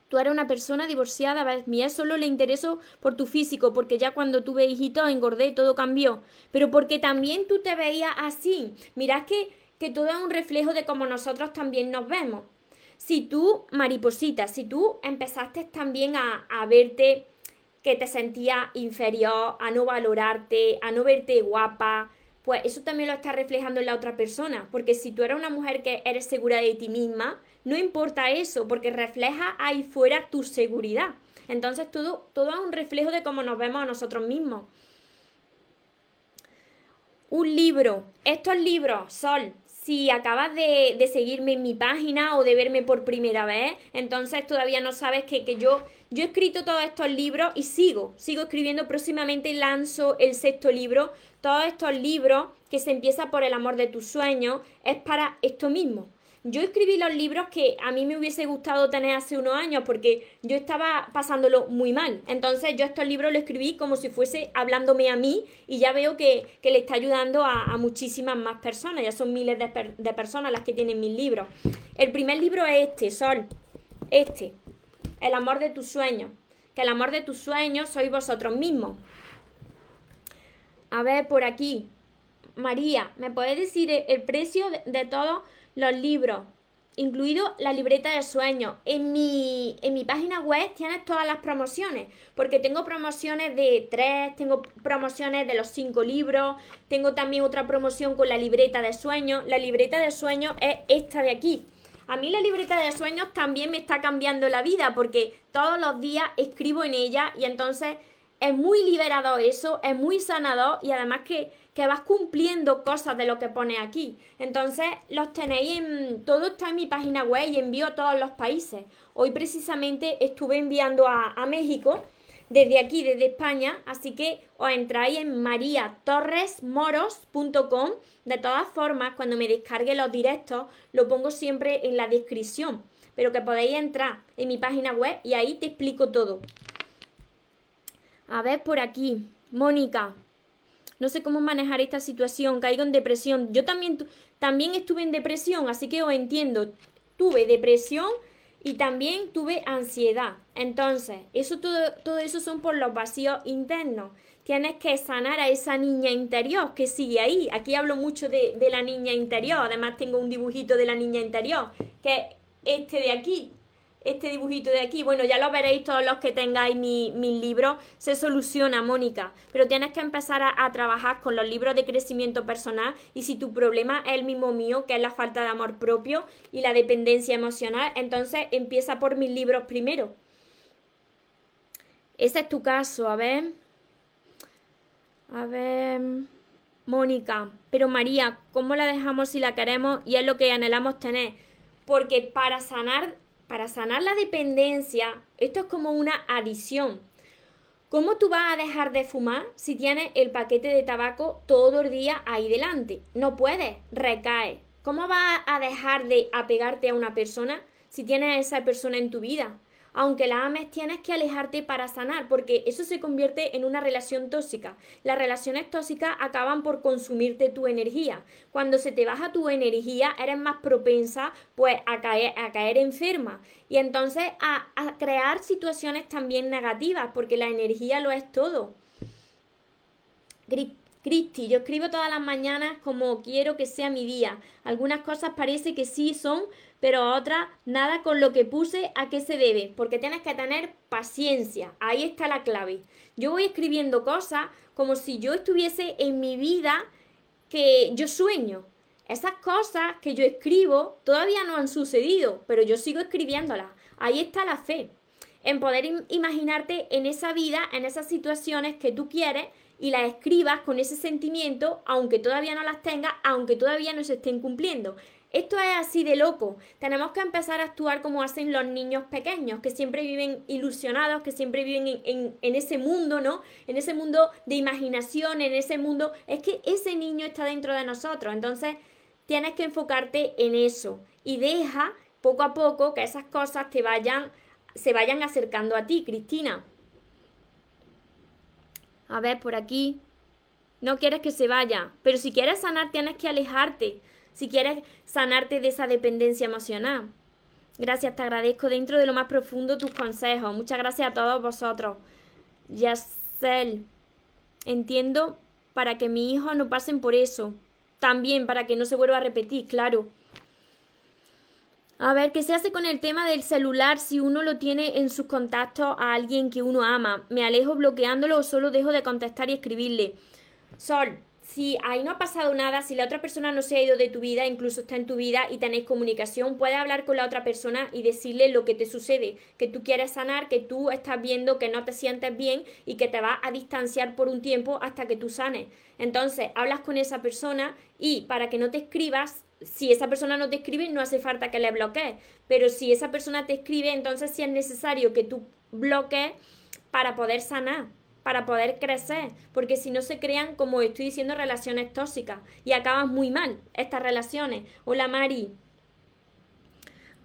Tú eres una persona divorciada, ¿ves? Mía solo le interesó por tu físico, porque ya cuando tuve hijitos engordé, todo cambió. Pero porque también tú te veías así. Mirad que, que todo es un reflejo de cómo nosotros también nos vemos. Si tú, mariposita, si tú empezaste también a, verte que te sentías inferior, a no valorarte, a no verte guapa, pues eso también lo está reflejando en la otra persona. Porque si tú eres una mujer que eres segura de ti misma, no importa eso, porque refleja ahí fuera tu seguridad. Entonces todo, todo es un reflejo de cómo nos vemos a nosotros mismos. Un libro. Estos libros, Sol, si acabas de, de, seguirme en mi página o de verme por primera vez, entonces todavía no sabes que, que, yo, yo he escrito todos estos libros y sigo, sigo escribiendo. Próximamente lanzo el sexto libro. Todos estos libros que se empieza por el amor de tus sueños es para esto mismo, yo escribí los libros que a mí me hubiese gustado tener hace unos años porque yo estaba pasándolo muy mal. Entonces yo estos libros los escribí como si fuese hablándome a mí y ya veo que, le está ayudando a, muchísimas más personas. Ya son miles de, personas las que tienen mis libros. El primer libro es este, Sol. Este. El amor de tus sueños. Que el amor de tus sueños sois vosotros mismos. A ver, por aquí. María, ¿me puedes decir el precio de todo? Los libros, incluido la libreta de sueños. En mi, en mi página web tienes todas las promociones, porque tengo promociones de tres, tengo promociones de los cinco libros, tengo también otra promoción con la libreta de sueños. La libreta de sueños es esta de aquí. A mí la libreta de sueños también me está cambiando la vida porque todos los días escribo en ella y entonces es muy liberador eso, es muy sanador y además que que vas cumpliendo cosas de lo que pone aquí. Entonces, los tenéis en. Todo está en mi página web y envío a todos los países. Hoy precisamente estuve enviando a, México desde aquí, desde España, así que os entráis en mariatorresmoros.com. De todas formas, cuando me descargue los directos, lo pongo siempre en la descripción, pero que podéis entrar en mi página web y ahí te explico todo. A ver por aquí, Mónica, no sé cómo manejar esta situación, caigo en depresión. Yo también, también estuve en depresión, así que os entiendo. Tuve depresión y también tuve ansiedad. Entonces, eso todo, todo eso son por los vacíos internos. tienes que sanar a esa niña interior que sigue ahí. Aquí hablo mucho de, de la niña interior, además tengo un dibujito de la niña interior, que es este de aquí, este dibujito de aquí, bueno, ya lo veréis todos los que tengáis mis libros, se soluciona, Mónica, pero tienes que empezar a, trabajar con los libros de crecimiento personal y si tu problema es el mismo mío, que es la falta de amor propio y la dependencia emocional, entonces empieza por mis libros primero. Ese es tu caso, a ver. A ver. Mónica, pero María, ¿cómo la dejamos si la queremos y es lo que anhelamos tener? Porque para sanar para sanar la dependencia, esto es como una adición. ¿Cómo tú vas a dejar de fumar si tienes el paquete de tabaco todo el día ahí delante? No puedes, recae. ¿Cómo vas a dejar de apegarte a una persona si tienes a esa persona en tu vida? Aunque la ames, tienes que alejarte para sanar, porque eso se convierte en una relación tóxica. Las relaciones tóxicas acaban por consumirte tu energía. Cuando se te baja tu energía, eres más propensa pues a caer, a caer enferma y entonces a, a crear situaciones también negativas, porque la energía lo es todo. Cristi, yo escribo todas las mañanas como quiero que sea mi día. Algunas cosas parece que sí son, pero otra, nada con lo que puse a qué se debe, porque tienes que tener paciencia, ahí está la clave. Yo voy escribiendo cosas como si yo estuviese en mi vida que yo sueño. Esas cosas que yo escribo todavía no han sucedido, pero yo sigo escribiéndolas. Ahí está la fe, en poder imaginarte en esa vida, en esas situaciones que tú quieres y las escribas con ese sentimiento, aunque todavía no las tengas, aunque todavía no se estén cumpliendo. Esto es así de loco. Tenemos que empezar a actuar como hacen los niños pequeños, que siempre viven ilusionados, que siempre viven en, ese mundo, ¿no? En ese mundo de imaginación, en ese mundo... Es que ese niño está dentro de nosotros. Entonces, tienes que enfocarte en eso y deja poco a poco que esas cosas te vayan, se vayan acercando a ti, Cristina. A ver, por aquí. No quieres que se vaya, pero si quieres sanar tienes que alejarte si quieres sanarte de esa dependencia emocional. Gracias, te agradezco dentro de lo más profundo tus consejos. Muchas gracias a todos vosotros. Yacel, entiendo para que mis hijos no pasen por eso. También para que no se vuelva a repetir, claro. A ver, ¿qué se hace con el tema del celular si uno lo tiene en sus contactos a alguien que uno ama? ¿Me alejo bloqueándolo o solo dejo de contestar y escribirle? Sol, si ahí no ha pasado nada, si la otra persona no se ha ido de tu vida, incluso está en tu vida y tenéis comunicación, puedes hablar con la otra persona y decirle lo que te sucede, que tú quieres sanar, que tú estás viendo que no te sientes bien y que te vas a distanciar por un tiempo hasta que tú sanes. Entonces, hablas con esa persona y para que no te escribas, si esa persona no te escribe, no hace falta que le bloquees, pero si esa persona te escribe, entonces sí es necesario que tú bloquees para poder sanar para poder crecer, porque si no se crean, como estoy diciendo, relaciones tóxicas y acaban muy mal estas relaciones. Hola Mari.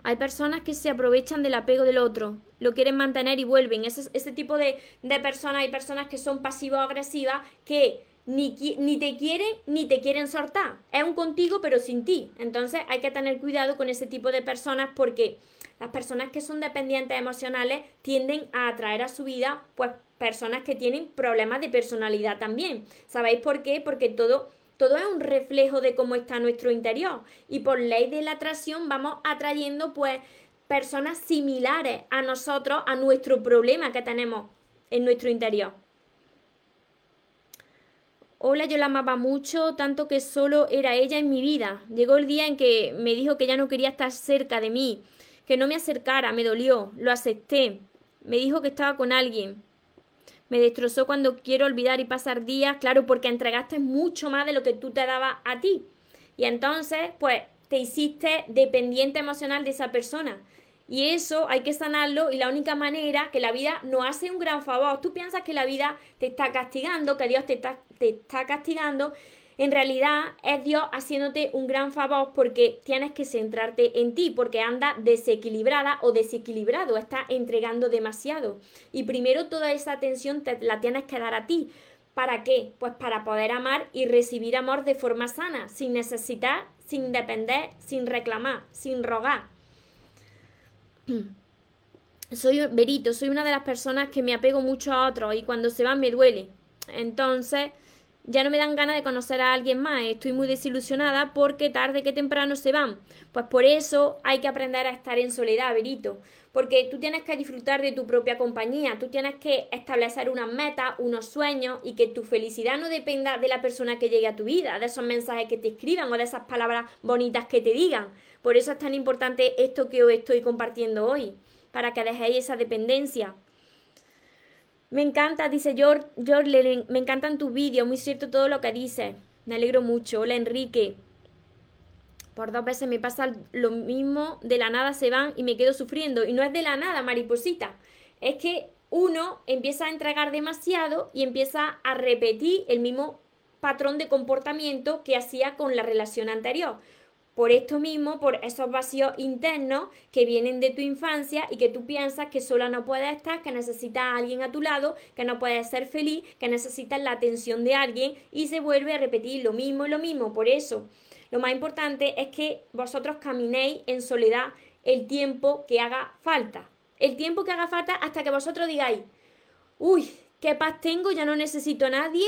Hay personas que se aprovechan del apego del otro, lo quieren mantener y vuelven. Ese, ese tipo de, de personas, hay personas que son pasivo-agresivas que ni, ni, te quieren ni te quieren soltar. Es un contigo pero sin ti. Entonces hay que tener cuidado con ese tipo de personas porque las personas que son dependientes emocionales tienden a atraer a su vida pues personas que tienen problemas de personalidad también. ¿Sabéis por qué? Porque todo, todo es un reflejo de cómo está nuestro interior. Y por ley de la atracción vamos atrayendo pues personas similares a nosotros, a nuestro problema que tenemos en nuestro interior. Hola, yo la amaba mucho, tanto que solo era ella en mi vida. Llegó el día en que me dijo que ya no quería estar cerca de mí, que no me acercara, me dolió, lo acepté. Me dijo que estaba con alguien, me destrozó cuando quiero olvidar y pasar días, claro, porque entregaste mucho más de lo que tú te dabas a ti. Y entonces, pues, te hiciste dependiente emocional de esa persona. Y eso hay que sanarlo y la única manera que la vida no hace un gran favor. Tú piensas que la vida te está castigando, que Dios te está, te está castigando en realidad es Dios haciéndote un gran favor porque tienes que centrarte en ti, porque anda desequilibrada o desequilibrado, está entregando demasiado. Y primero toda esa atención te la tienes que dar a ti. ¿Para qué? Pues para poder amar y recibir amor de forma sana, sin necesitar, sin depender, sin reclamar, sin rogar. Soy Berito, soy una de las personas que me apego mucho a otros y cuando se van me duele. entonces ya no me dan ganas de conocer a alguien más, estoy muy desilusionada porque tarde que temprano se van. Pues por eso hay que aprender a estar en soledad, Berito, porque tú tienes que disfrutar de tu propia compañía, tú tienes que establecer unas metas, unos sueños y que tu felicidad no dependa de la persona que llegue a tu vida, de esos mensajes que te escriban o de esas palabras bonitas que te digan. Por eso es tan importante esto que os estoy compartiendo hoy, para que dejéis esa dependencia. Me encanta, dice George, me encantan tus vídeos, muy cierto todo lo que dices. Me alegro mucho. Hola Enrique. Por dos veces me pasa lo mismo, de la nada se van y me quedo sufriendo. Y no es de la nada, mariposita. Es que uno empieza a entregar demasiado y empieza a repetir el mismo patrón de comportamiento que hacía con la relación anterior por esto mismo, por esos vacíos internos que vienen de tu infancia y que tú piensas que sola no puedes estar, que necesitas a alguien a tu lado, que no puedes ser feliz, que necesitas la atención de alguien y se vuelve a repetir lo mismo y lo mismo. Por eso, lo más importante es que vosotros caminéis en soledad el tiempo que haga falta. El tiempo que haga falta hasta que vosotros digáis, uy, qué paz tengo, ya no necesito a nadie,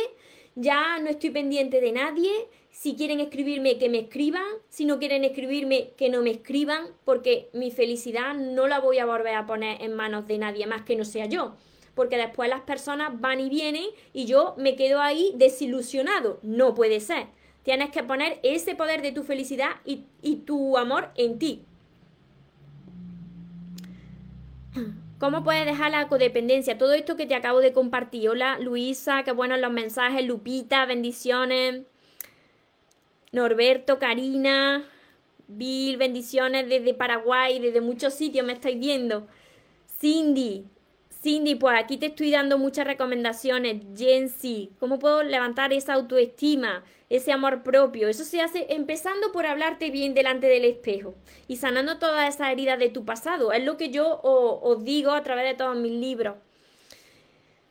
ya no estoy pendiente de nadie, si quieren escribirme, que me escriban. Si no quieren escribirme, que no me escriban, porque mi felicidad no la voy a volver a poner en manos de nadie más que no sea yo. Porque después las personas van y vienen y yo me quedo ahí desilusionado. No puede ser. Tienes que poner ese poder de tu felicidad y, y tu amor en ti. ¿Cómo puedes dejar la codependencia? Todo esto que te acabo de compartir. Hola Luisa, qué buenos los mensajes. Lupita, bendiciones. Norberto, Karina, Bill, bendiciones desde Paraguay, desde muchos sitios me estáis viendo. Cindy, Cindy, pues aquí te estoy dando muchas recomendaciones. Jensi, ¿cómo puedo levantar esa autoestima, ese amor propio? Eso se hace empezando por hablarte bien delante del espejo y sanando todas esas heridas de tu pasado. Es lo que yo os digo a través de todos mis libros.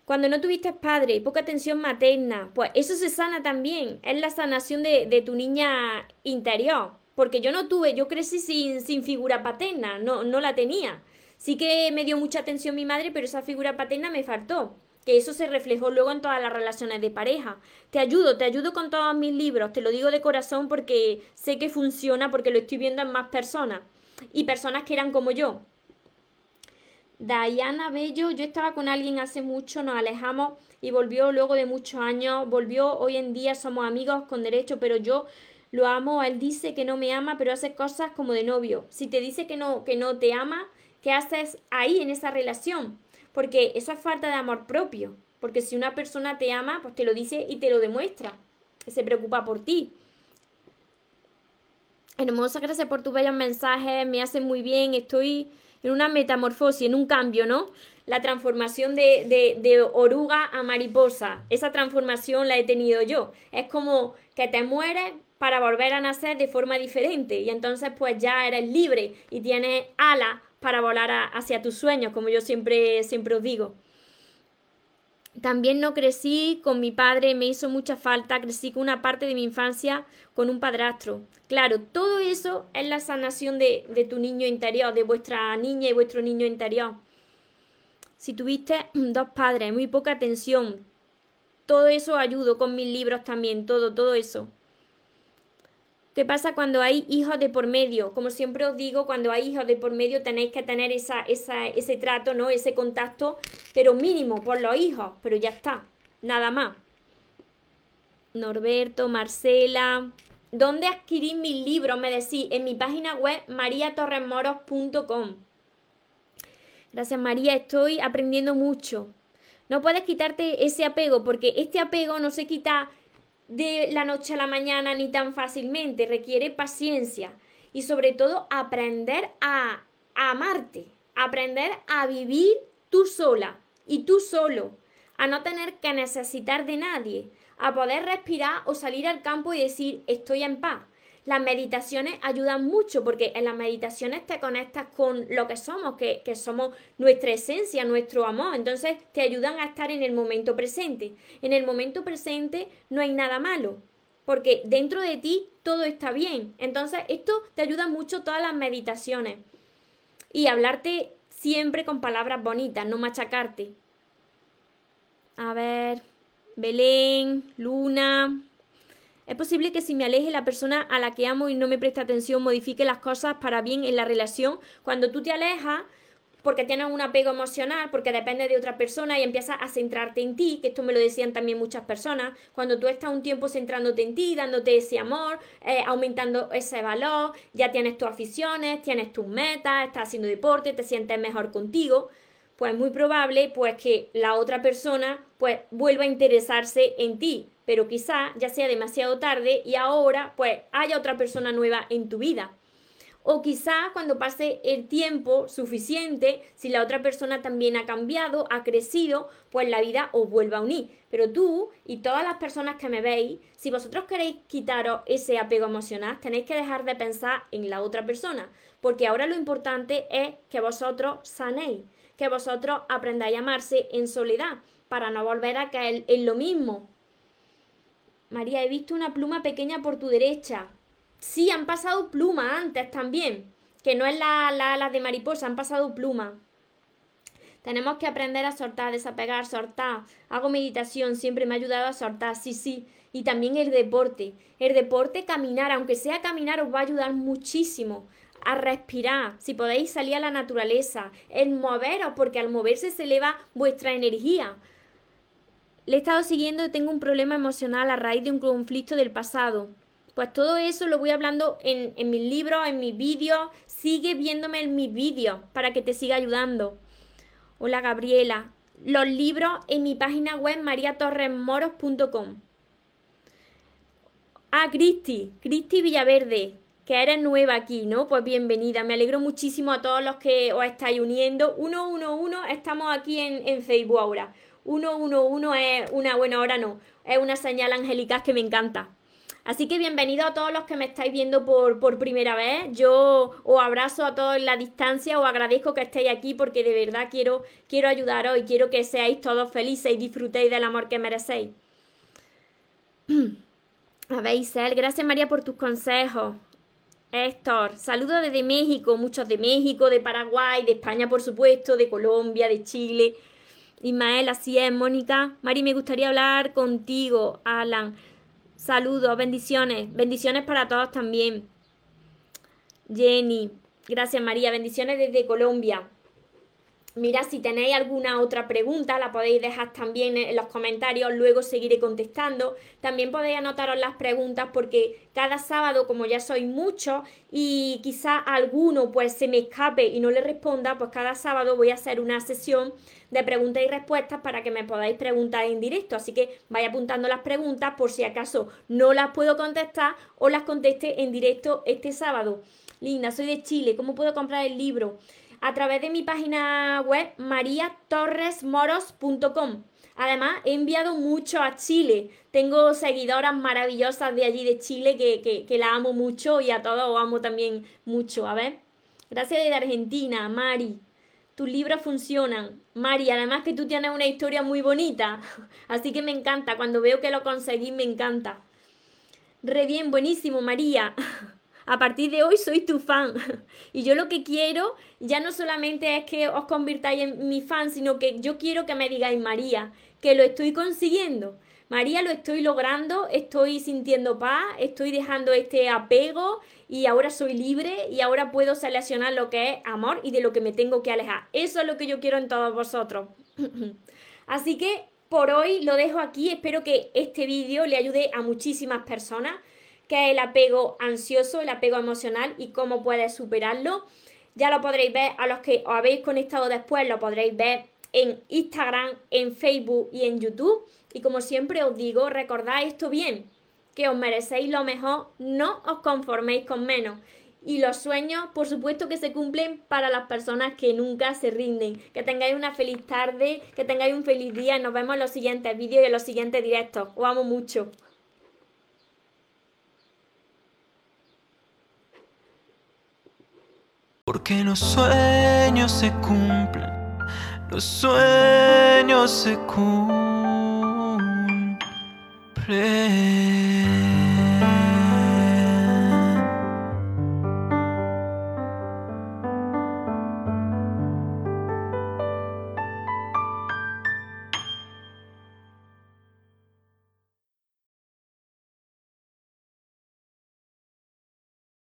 Cuando no tuviste padre, poca atención materna, pues eso se sana también. Es la sanación de, tu niña interior. Porque yo no tuve, yo crecí sin, figura paterna, no, no la tenía. Sí que me dio mucha atención mi madre, pero esa figura paterna me faltó. Que eso se reflejó luego en todas las relaciones de pareja. Te ayudo, te ayudo con todos mis libros, te lo digo de corazón porque sé que funciona, porque lo estoy viendo en más personas. Y personas que eran como yo, Diana Bello, yo estaba con alguien hace mucho, nos alejamos y volvió luego de muchos años, volvió, hoy en día somos amigos con derecho, pero yo lo amo, él dice que no me ama, pero hace cosas como de novio. Si te dice que no, que no te ama, ¿qué haces ahí en esa relación? Porque eso es falta de amor propio, porque si una persona te ama, pues te lo dice y te lo demuestra, se preocupa por ti. Hermosa, gracias por tus bellos mensajes, me hace muy bien, estoy en una metamorfosis, en un cambio, ¿no? La transformación de, de, oruga a mariposa, esa transformación la he tenido yo. Es como que te mueres para volver a nacer de forma diferente y entonces pues ya eres libre y tienes alas para volar hacia tus sueños, como yo siempre, siempre os digo. También no crecí con mi padre, me hizo mucha falta, crecí con una parte de mi infancia con un padrastro. Claro, todo eso es la sanación de, de tu niño interior, de vuestra niña y vuestro niño interior. Si tuviste dos padres, muy poca atención, todo eso ayudo con mis libros también, todo, todo eso. ¿Qué pasa cuando hay hijos de por medio? Como siempre os digo, cuando hay hijos de por medio tenéis que tener esa, ese trato, ¿no? Ese contacto, pero mínimo por los hijos, pero ya está, nada más. Norberto, Marcela. ¿Dónde adquirir mis libros? Me decís, en mi página web mariatorremoros.com. Gracias María, estoy aprendiendo mucho. No puedes quitarte ese apego porque este apego no se quita de la noche a la mañana ni tan fácilmente, requiere paciencia y sobre todo aprender a, amarte, aprender a vivir tú sola y tú solo, a no tener que necesitar de nadie, a poder respirar o salir al campo y decir estoy en paz. Las meditaciones ayudan mucho porque en las meditaciones te conectas con lo que somos, que, que, somos nuestra esencia, nuestro amor. Entonces te ayudan a estar en el momento presente. En el momento presente no hay nada malo, porque dentro de ti todo está bien. Entonces esto te ayuda mucho todas las meditaciones. Y hablarte siempre con palabras bonitas, no machacarte. A ver, Belén, Luna. Es posible que si me aleje la persona a la que amo y no me presta atención, modifique las cosas para bien en la relación. Cuando tú te alejas, porque tienes un apego emocional, porque depende de otra persona y empiezas a centrarte en ti, que esto me lo decían también muchas personas, cuando tú estás un tiempo centrándote en ti, dándote ese amor, eh, aumentando ese valor, ya tienes tus aficiones, tienes tus metas, estás haciendo deporte, te sientes mejor contigo, pues es muy probable pues que la otra persona pues vuelva a interesarse en ti, pero quizá ya sea demasiado tarde y ahora pues haya otra persona nueva en tu vida. O quizá cuando pase el tiempo suficiente, si la otra persona también ha cambiado, ha crecido, pues la vida os vuelva a unir. Pero tú y todas las personas que me veis, si vosotros queréis quitaros ese apego emocional, tenéis que dejar de pensar en la otra persona. Porque ahora lo importante es que vosotros sanéis, que vosotros aprendáis a amarse en soledad, para no volver a caer en lo mismo. María, he visto una pluma pequeña por tu derecha. Sí, han pasado pluma antes también, que no es la, la, de mariposa, han pasado pluma. Tenemos que aprender a soltar, desapegar, soltar. Hago meditación, siempre me ha ayudado a soltar, sí, sí. Y también el deporte. El deporte, caminar, aunque sea caminar, os va a ayudar muchísimo a respirar, si podéis salir a la naturaleza, el moveros, porque al moverse se eleva vuestra energía. Le he estado siguiendo y tengo un problema emocional a raíz de un conflicto del pasado. Pues todo eso lo voy hablando en, en mis libros, en mis vídeos. Sigue viéndome en mis vídeos para que te siga ayudando. Hola Gabriela. Los libros en mi página web mariatorresmoros.com. Ah, Cristi, Cristi Villaverde, que eres nueva aquí, ¿no? Pues bienvenida. Me alegro muchísimo a todos los que os estáis uniendo. 111, estamos aquí en, en Facebook ahora. 111 es una buena hora, no. Es una señal angelical que me encanta. Así que bienvenido a todos los que me estáis viendo por, por primera vez. Yo os abrazo a todos en la distancia, os agradezco que estéis aquí porque de verdad quiero, quiero ayudaros y quiero que seáis todos felices y disfrutéis del amor que merecéis. A ver, Isel, gracias María por tus consejos. Héctor, saludos desde México, muchos de México, de Paraguay, de España, por supuesto, de Colombia, de Chile. Ismael, así es, Mónica. Mari, me gustaría hablar contigo, Alan. Saludos, bendiciones. Bendiciones para todos también. Jenny, gracias María. Bendiciones desde Colombia. Mira, si tenéis alguna otra pregunta, la podéis dejar también en los comentarios, luego seguiré contestando. También podéis anotaros las preguntas porque cada sábado, como ya sois muchos y quizá alguno pues se me escape y no le responda, pues cada sábado voy a hacer una sesión de preguntas y respuestas para que me podáis preguntar en directo. Así que vaya apuntando las preguntas por si acaso no las puedo contestar o las conteste en directo este sábado. Linda, soy de Chile, ¿cómo puedo comprar el libro? a través de mi página web mariatorresmoros.com. Además, he enviado mucho a Chile. Tengo seguidoras maravillosas de allí de Chile que, que, la amo mucho y a todos os amo también mucho. A ver. Gracias de Argentina, Mari. Tus libros funcionan. Mari, además que tú tienes una historia muy bonita. Así que me encanta. Cuando veo que lo conseguís, me encanta. Re bien, buenísimo, María. A partir de hoy soy tu fan. Y yo lo que quiero ya no solamente es que os convirtáis en mi fan, sino que yo quiero que me digáis María, que lo estoy consiguiendo. María, lo estoy logrando, estoy sintiendo paz, estoy dejando este apego y ahora soy libre y ahora puedo seleccionar lo que es amor y de lo que me tengo que alejar. Eso es lo que yo quiero en todos vosotros. Así que por hoy lo dejo aquí. Espero que este vídeo le ayude a muchísimas personas qué es el apego ansioso, el apego emocional y cómo puedes superarlo. Ya lo podréis ver a los que os habéis conectado después, lo podréis ver en Instagram, en Facebook y en YouTube. Y como siempre os digo, recordad esto bien, que os merecéis lo mejor, no os conforméis con menos. Y los sueños, por supuesto que se cumplen para las personas que nunca se rinden. Que tengáis una feliz tarde, que tengáis un feliz día. Nos vemos en los siguientes vídeos y en los siguientes directos. Os amo mucho. Porque los sueños se cumplen, los sueños se cumplen. pray.